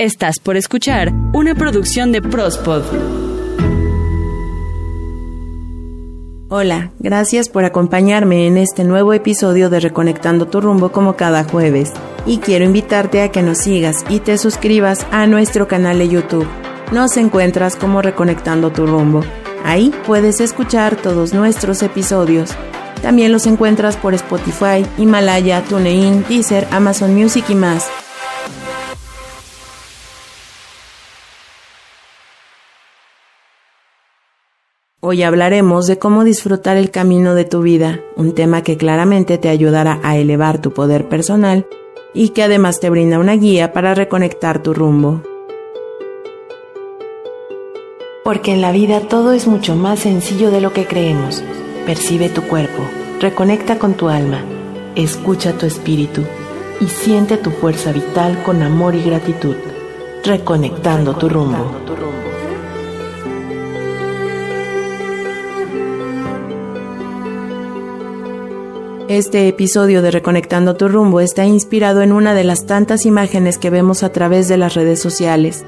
Estás por escuchar una producción de Prospod. Hola, gracias por acompañarme en este nuevo episodio de Reconectando tu rumbo como cada jueves. Y quiero invitarte a que nos sigas y te suscribas a nuestro canal de YouTube. Nos encuentras como Reconectando tu rumbo. Ahí puedes escuchar todos nuestros episodios. También los encuentras por Spotify, Himalaya, TuneIn, Deezer, Amazon Music y más. Hoy hablaremos de cómo disfrutar el camino de tu vida, un tema que claramente te ayudará a elevar tu poder personal y que además te brinda una guía para reconectar tu rumbo. Porque en la vida todo es mucho más sencillo de lo que creemos. Percibe tu cuerpo, reconecta con tu alma, escucha tu espíritu y siente tu fuerza vital con amor y gratitud, reconectando tu rumbo. Este episodio de Reconectando tu rumbo está inspirado en una de las tantas imágenes que vemos a través de las redes sociales.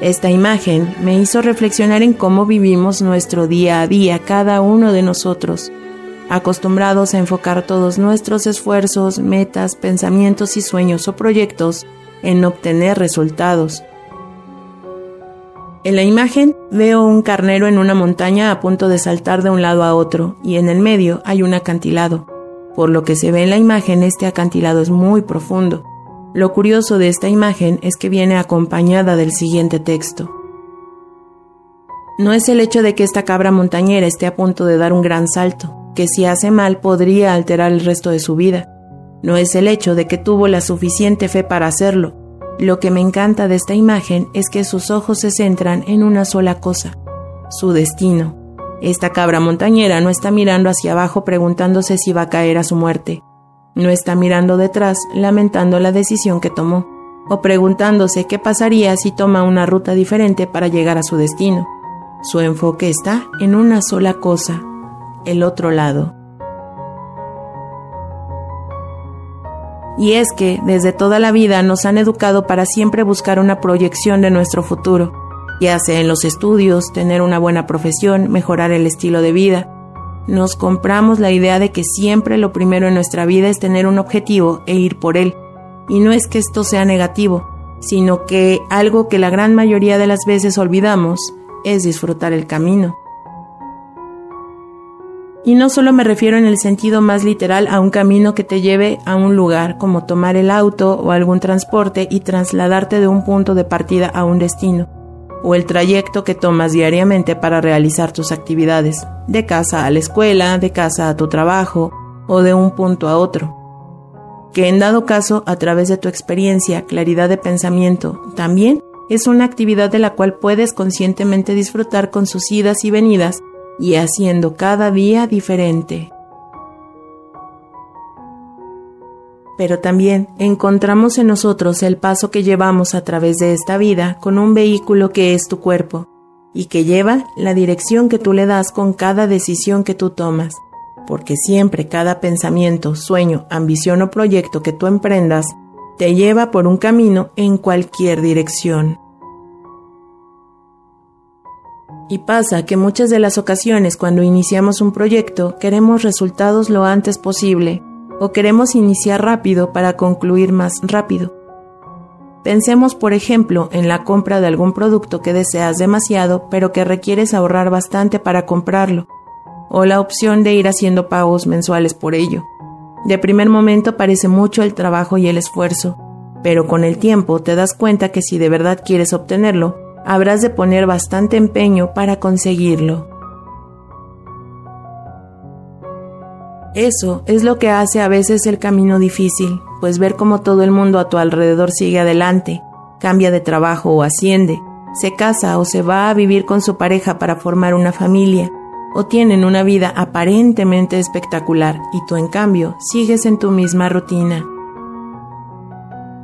Esta imagen me hizo reflexionar en cómo vivimos nuestro día a día cada uno de nosotros, acostumbrados a enfocar todos nuestros esfuerzos, metas, pensamientos y sueños o proyectos en obtener resultados. En la imagen veo un carnero en una montaña a punto de saltar de un lado a otro y en el medio hay un acantilado. Por lo que se ve en la imagen, este acantilado es muy profundo. Lo curioso de esta imagen es que viene acompañada del siguiente texto. No es el hecho de que esta cabra montañera esté a punto de dar un gran salto, que si hace mal podría alterar el resto de su vida. No es el hecho de que tuvo la suficiente fe para hacerlo. Lo que me encanta de esta imagen es que sus ojos se centran en una sola cosa, su destino. Esta cabra montañera no está mirando hacia abajo preguntándose si va a caer a su muerte. No está mirando detrás lamentando la decisión que tomó, o preguntándose qué pasaría si toma una ruta diferente para llegar a su destino. Su enfoque está en una sola cosa, el otro lado. Y es que desde toda la vida nos han educado para siempre buscar una proyección de nuestro futuro, ya sea en los estudios, tener una buena profesión, mejorar el estilo de vida. Nos compramos la idea de que siempre lo primero en nuestra vida es tener un objetivo e ir por él. Y no es que esto sea negativo, sino que algo que la gran mayoría de las veces olvidamos es disfrutar el camino. Y no solo me refiero en el sentido más literal a un camino que te lleve a un lugar, como tomar el auto o algún transporte y trasladarte de un punto de partida a un destino o el trayecto que tomas diariamente para realizar tus actividades, de casa a la escuela, de casa a tu trabajo o de un punto a otro. Que en dado caso, a través de tu experiencia, claridad de pensamiento, también es una actividad de la cual puedes conscientemente disfrutar con sus idas y venidas y haciendo cada día diferente. Pero también encontramos en nosotros el paso que llevamos a través de esta vida con un vehículo que es tu cuerpo y que lleva la dirección que tú le das con cada decisión que tú tomas, porque siempre cada pensamiento, sueño, ambición o proyecto que tú emprendas te lleva por un camino en cualquier dirección. Y pasa que muchas de las ocasiones cuando iniciamos un proyecto queremos resultados lo antes posible, o queremos iniciar rápido para concluir más rápido. Pensemos, por ejemplo, en la compra de algún producto que deseas demasiado, pero que requieres ahorrar bastante para comprarlo, o la opción de ir haciendo pagos mensuales por ello. De primer momento parece mucho el trabajo y el esfuerzo, pero con el tiempo te das cuenta que si de verdad quieres obtenerlo, habrás de poner bastante empeño para conseguirlo. Eso es lo que hace a veces el camino difícil, pues ver cómo todo el mundo a tu alrededor sigue adelante, cambia de trabajo o asciende, se casa o se va a vivir con su pareja para formar una familia, o tienen una vida aparentemente espectacular y tú en cambio sigues en tu misma rutina.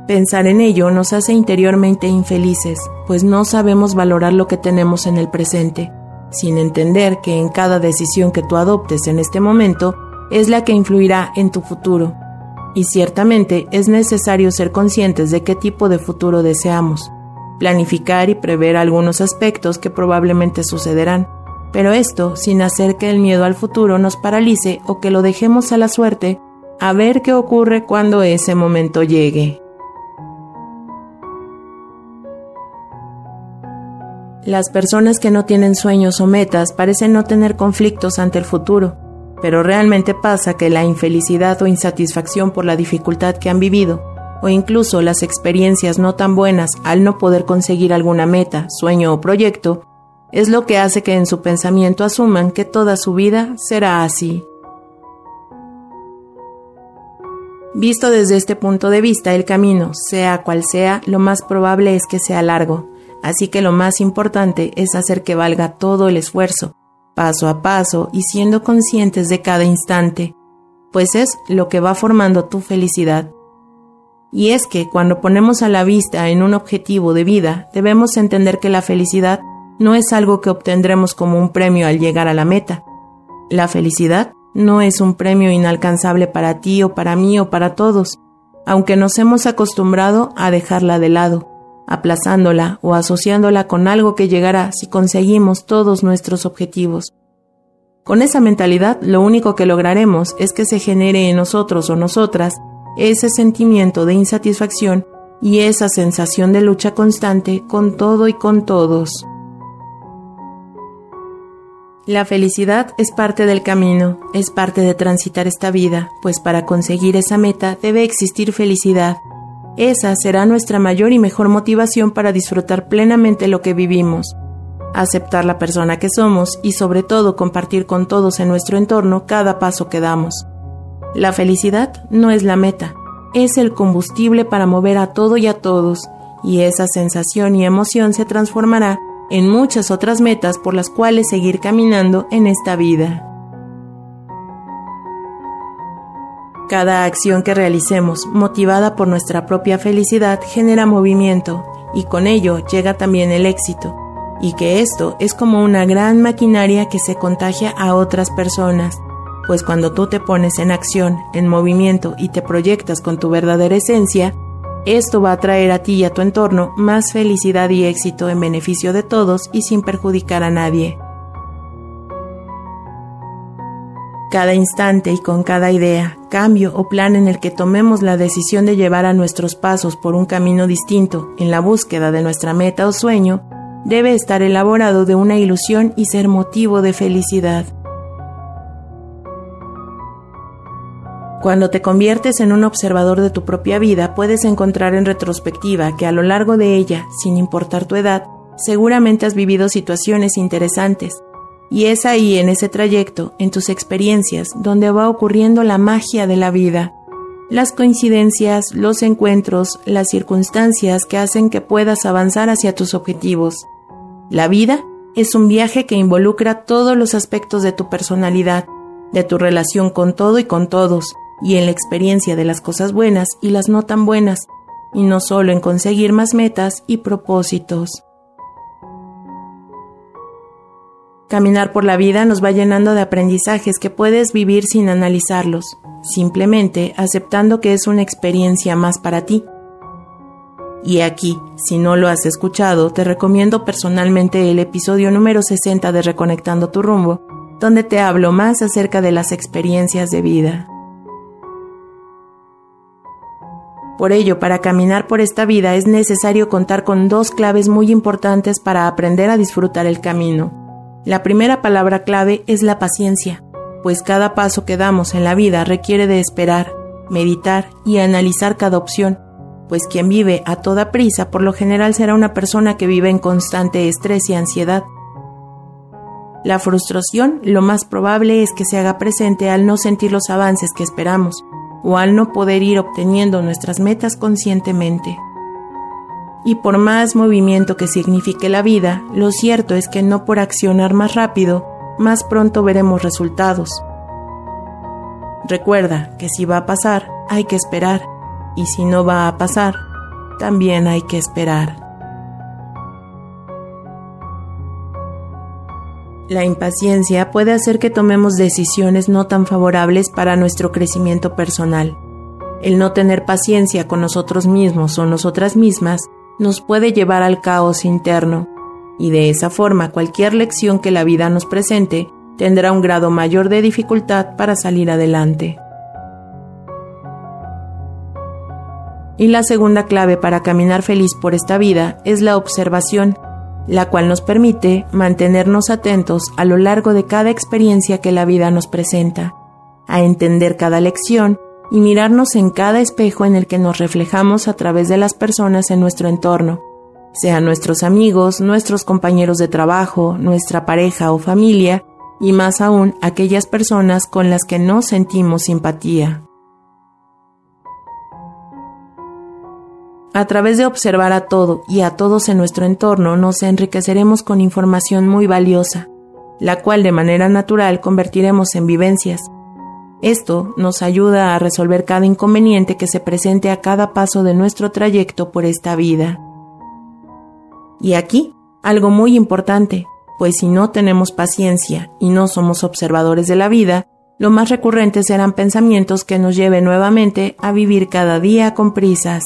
Pensar en ello nos hace interiormente infelices, pues no sabemos valorar lo que tenemos en el presente, sin entender que en cada decisión que tú adoptes en este momento es la que influirá en tu futuro. Y ciertamente es necesario ser conscientes de qué tipo de futuro deseamos. planificar y prever algunos aspectos que probablemente sucederán, pero esto sin hacer que el miedo al futuro nos paralice o que lo dejemos a la suerte a ver qué ocurre cuando ese momento llegue. Las personas que no tienen sueños o metas parecen no tener conflictos ante el futuro, pero realmente pasa que la infelicidad o insatisfacción por la dificultad que han vivido, o incluso las experiencias no tan buenas al no poder conseguir alguna meta, sueño o proyecto, es lo que hace que en su pensamiento asuman que toda su vida será así. Visto desde este punto de vista, el camino, sea cual sea, lo más probable es que sea largo, así que lo más importante es hacer que valga todo el esfuerzo, paso a paso y siendo conscientes de cada instante, pues es lo que va formando tu felicidad. Y es que cuando ponemos a la vista en un objetivo de vida, debemos entender que la felicidad no es algo que obtendremos como un premio al llegar a la meta. La felicidad no es un premio inalcanzable para ti o para mí o para todos, aunque nos hemos acostumbrado a dejarla de lado, aplazándola o asociándola con algo que llegará si conseguimos todos nuestros objetivos. Con esa mentalidad lo único que lograremos es que se genere en nosotros o nosotras ese sentimiento de insatisfacción y esa sensación de lucha constante con todo y con todos. La felicidad es parte del camino, es parte de transitar esta vida, pues para conseguir esa meta debe existir felicidad. Esa será nuestra mayor y mejor motivación para disfrutar plenamente lo que vivimos, aceptar la persona que somos y sobre todo compartir con todos en nuestro entorno cada paso que damos. La felicidad no es la meta, es el combustible para mover a todo y a todos, y esa sensación y emoción se transformará en muchas otras metas por las cuales seguir caminando en esta vida. Cada acción que realicemos, motivada por nuestra propia felicidad, genera movimiento y con ello llega también el éxito, y que esto es como una gran maquinaria que se contagia a otras personas, pues cuando tú te pones en acción, en movimiento y te proyectas con tu verdadera esencia, esto va a traer a ti y a tu entorno más felicidad y éxito en beneficio de todos y sin perjudicar a nadie. Cada instante y con cada idea, cambio o plan en el que tomemos la decisión de llevar a nuestros pasos por un camino distinto en la búsqueda de nuestra meta o sueño, debe estar elaborado de una ilusión y ser motivo de felicidad. Cuando te conviertes en un observador de tu propia vida, puedes encontrar en retrospectiva que a lo largo de ella, sin importar tu edad, seguramente has vivido situaciones interesantes. Y es ahí, en ese trayecto, en tus experiencias, donde va ocurriendo la magia de la vida. Las coincidencias, los encuentros, las circunstancias que hacen que puedas avanzar hacia tus objetivos. La vida es un viaje que involucra todos los aspectos de tu personalidad, de tu relación con todo y con todos, y en la experiencia de las cosas buenas y las no tan buenas, y no solo en conseguir más metas y propósitos. Caminar por la vida nos va llenando de aprendizajes que puedes vivir sin analizarlos, simplemente aceptando que es una experiencia más para ti. Y aquí, si no lo has escuchado, te recomiendo personalmente el episodio número 60 de Reconectando tu rumbo, donde te hablo más acerca de las experiencias de vida. Por ello, para caminar por esta vida es necesario contar con dos claves muy importantes para aprender a disfrutar el camino. La primera palabra clave es la paciencia, pues cada paso que damos en la vida requiere de esperar, meditar y analizar cada opción, pues quien vive a toda prisa por lo general será una persona que vive en constante estrés y ansiedad. La frustración lo más probable es que se haga presente al no sentir los avances que esperamos, o al no poder ir obteniendo nuestras metas conscientemente. Y por más movimiento que signifique la vida, lo cierto es que no por accionar más rápido, más pronto veremos resultados. Recuerda que si va a pasar, hay que esperar, y si no va a pasar, también hay que esperar. La impaciencia puede hacer que tomemos decisiones no tan favorables para nuestro crecimiento personal. El no tener paciencia con nosotros mismos o nosotras mismas nos puede llevar al caos interno, y de esa forma cualquier lección que la vida nos presente tendrá un grado mayor de dificultad para salir adelante. Y la segunda clave para caminar feliz por esta vida es la observación, la cual nos permite mantenernos atentos a lo largo de cada experiencia que la vida nos presenta, a entender cada lección y mirarnos en cada espejo en el que nos reflejamos a través de las personas en nuestro entorno, sean nuestros amigos, nuestros compañeros de trabajo, nuestra pareja o familia, y más aún aquellas personas con las que no sentimos simpatía. A través de observar a todo y a todos en nuestro entorno nos enriqueceremos con información muy valiosa, la cual de manera natural convertiremos en vivencias. Esto nos ayuda a resolver cada inconveniente que se presente a cada paso de nuestro trayecto por esta vida. Y aquí, algo muy importante, pues si no tenemos paciencia y no somos observadores de la vida, lo más recurrente serán pensamientos que nos lleven nuevamente a vivir cada día con prisas.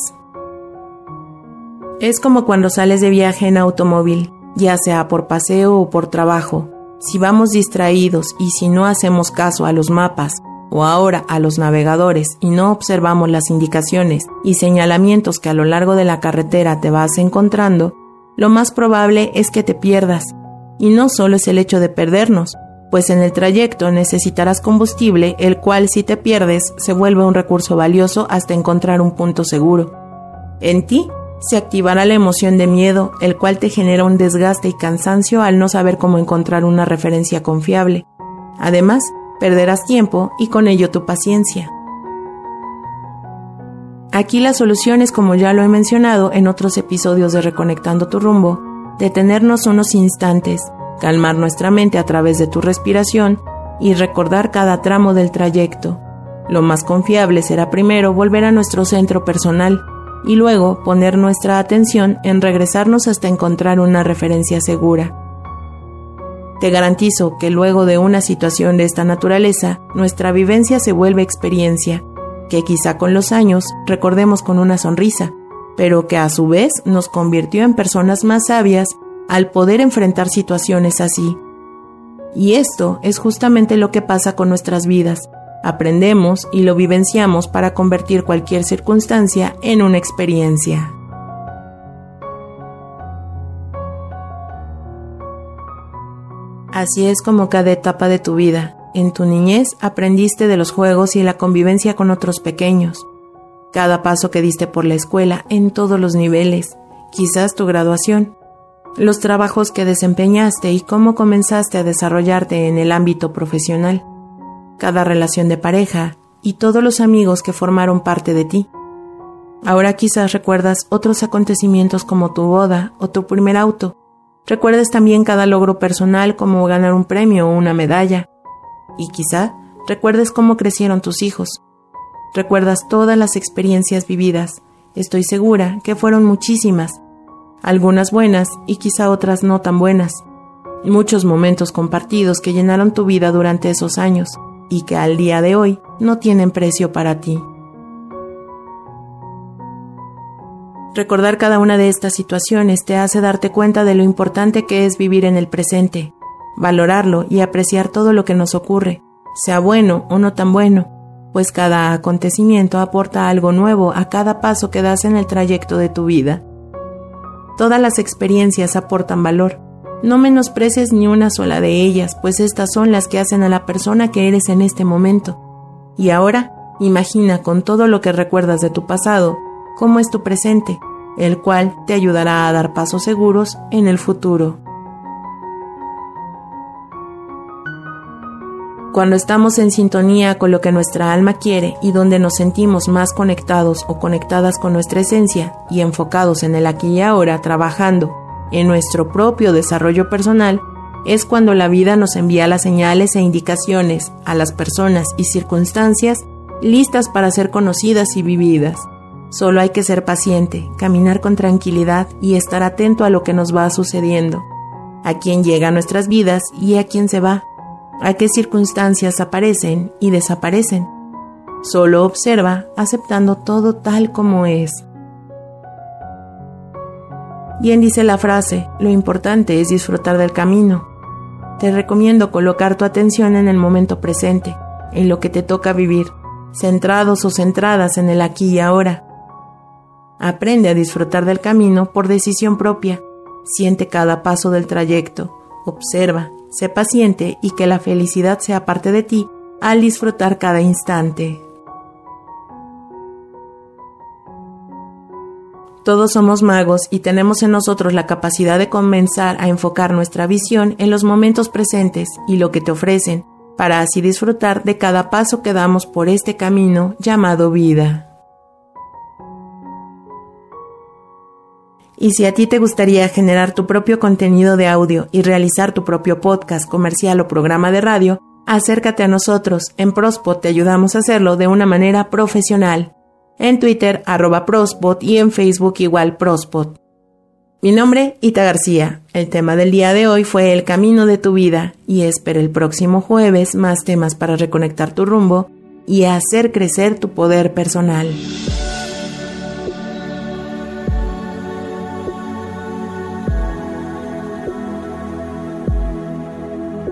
Es como cuando sales de viaje en automóvil, ya sea por paseo o por trabajo. Si vamos distraídos y si no hacemos caso a los mapas o ahora a los navegadores y no observamos las indicaciones y señalamientos que a lo largo de la carretera te vas encontrando, lo más probable es que te pierdas y no solo es el hecho de perdernos, pues en el trayecto necesitarás combustible, el cual si te pierdes se vuelve un recurso valioso hasta encontrar un punto seguro. En ti se activará la emoción de miedo, el cual te genera un desgaste y cansancio al no saber cómo encontrar una referencia confiable. Además, perderás tiempo y con ello tu paciencia. Aquí la solución es, como ya lo he mencionado en otros episodios de Reconectando tu rumbo, detenernos unos instantes, calmar nuestra mente a través de tu respiración y recordar cada tramo del trayecto. Lo más confiable será primero volver a nuestro centro personal y luego poner nuestra atención en regresarnos hasta encontrar una referencia segura. Te garantizo que luego de una situación de esta naturaleza, nuestra vivencia se vuelve experiencia, que quizá con los años recordemos con una sonrisa, pero que a su vez nos convirtió en personas más sabias al poder enfrentar situaciones así. Y esto es justamente lo que pasa con nuestras vidas. Aprendemos y lo vivenciamos para convertir cualquier circunstancia en una experiencia. Así es como cada etapa de tu vida. En tu niñez aprendiste de los juegos y la convivencia con otros pequeños cada paso que diste por la escuela en todos los niveles, quizás tu graduación, los trabajos que desempeñaste y cómo comenzaste a desarrollarte en el ámbito profesional, cada relación de pareja y todos los amigos que formaron parte de ti. Ahora quizás recuerdas otros acontecimientos como tu boda o tu primer auto. Recuerdes también cada logro personal como ganar un premio o una medalla. Y quizá recuerdes cómo crecieron tus hijos, Recuerdas todas las experiencias vividas. Estoy segura que fueron muchísimas, algunas buenas y quizá otras no tan buenas. Muchos momentos compartidos que llenaron tu vida durante esos años y que al día de hoy no tienen precio para ti. Recordar cada una de estas situaciones te hace darte cuenta de lo importante que es vivir en el presente, valorarlo y apreciar todo lo que nos ocurre, sea bueno o no tan bueno, pues cada acontecimiento aporta algo nuevo a cada paso que das en el trayecto de tu vida. Todas las experiencias aportan valor. No menosprecies ni una sola de ellas, pues estas son las que hacen a la persona que eres en este momento. Y ahora, imagina con todo lo que recuerdas de tu pasado, cómo es tu presente, el cual te ayudará a dar pasos seguros en el futuro. Cuando estamos en sintonía con lo que nuestra alma quiere y donde nos sentimos más conectados o conectadas con nuestra esencia y enfocados en el aquí y ahora trabajando en nuestro propio desarrollo personal, es cuando la vida nos envía las señales e indicaciones a las personas y circunstancias listas para ser conocidas y vividas. Solo hay que ser paciente, caminar con tranquilidad y estar atento a lo que nos va sucediendo, a quién llega a nuestras vidas y a quién se va a qué circunstancias aparecen y desaparecen. Solo observa aceptando todo tal como es. Bien dice la frase, lo importante es disfrutar del camino. Te recomiendo colocar tu atención en el momento presente, en lo que te toca vivir, centrados o centradas en el aquí y ahora. Aprende a disfrutar del camino por decisión propia. Siente cada paso del trayecto, observa, sé paciente y que la felicidad sea parte de ti al disfrutar cada instante. Todos somos magos y tenemos en nosotros la capacidad de comenzar a enfocar nuestra visión en los momentos presentes y lo que te ofrecen, para así disfrutar de cada paso que damos por este camino llamado vida. Y si a ti te gustaría generar tu propio contenido de audio y realizar tu propio podcast comercial o programa de radio, acércate a nosotros. En Prospot te ayudamos a hacerlo de una manera profesional en Twitter arroba Prospot y en Facebook igual Prospot. Mi nombre, Ita García. El tema del día de hoy fue El camino de tu vida y espero el próximo jueves más temas para reconectar tu rumbo y hacer crecer tu poder personal.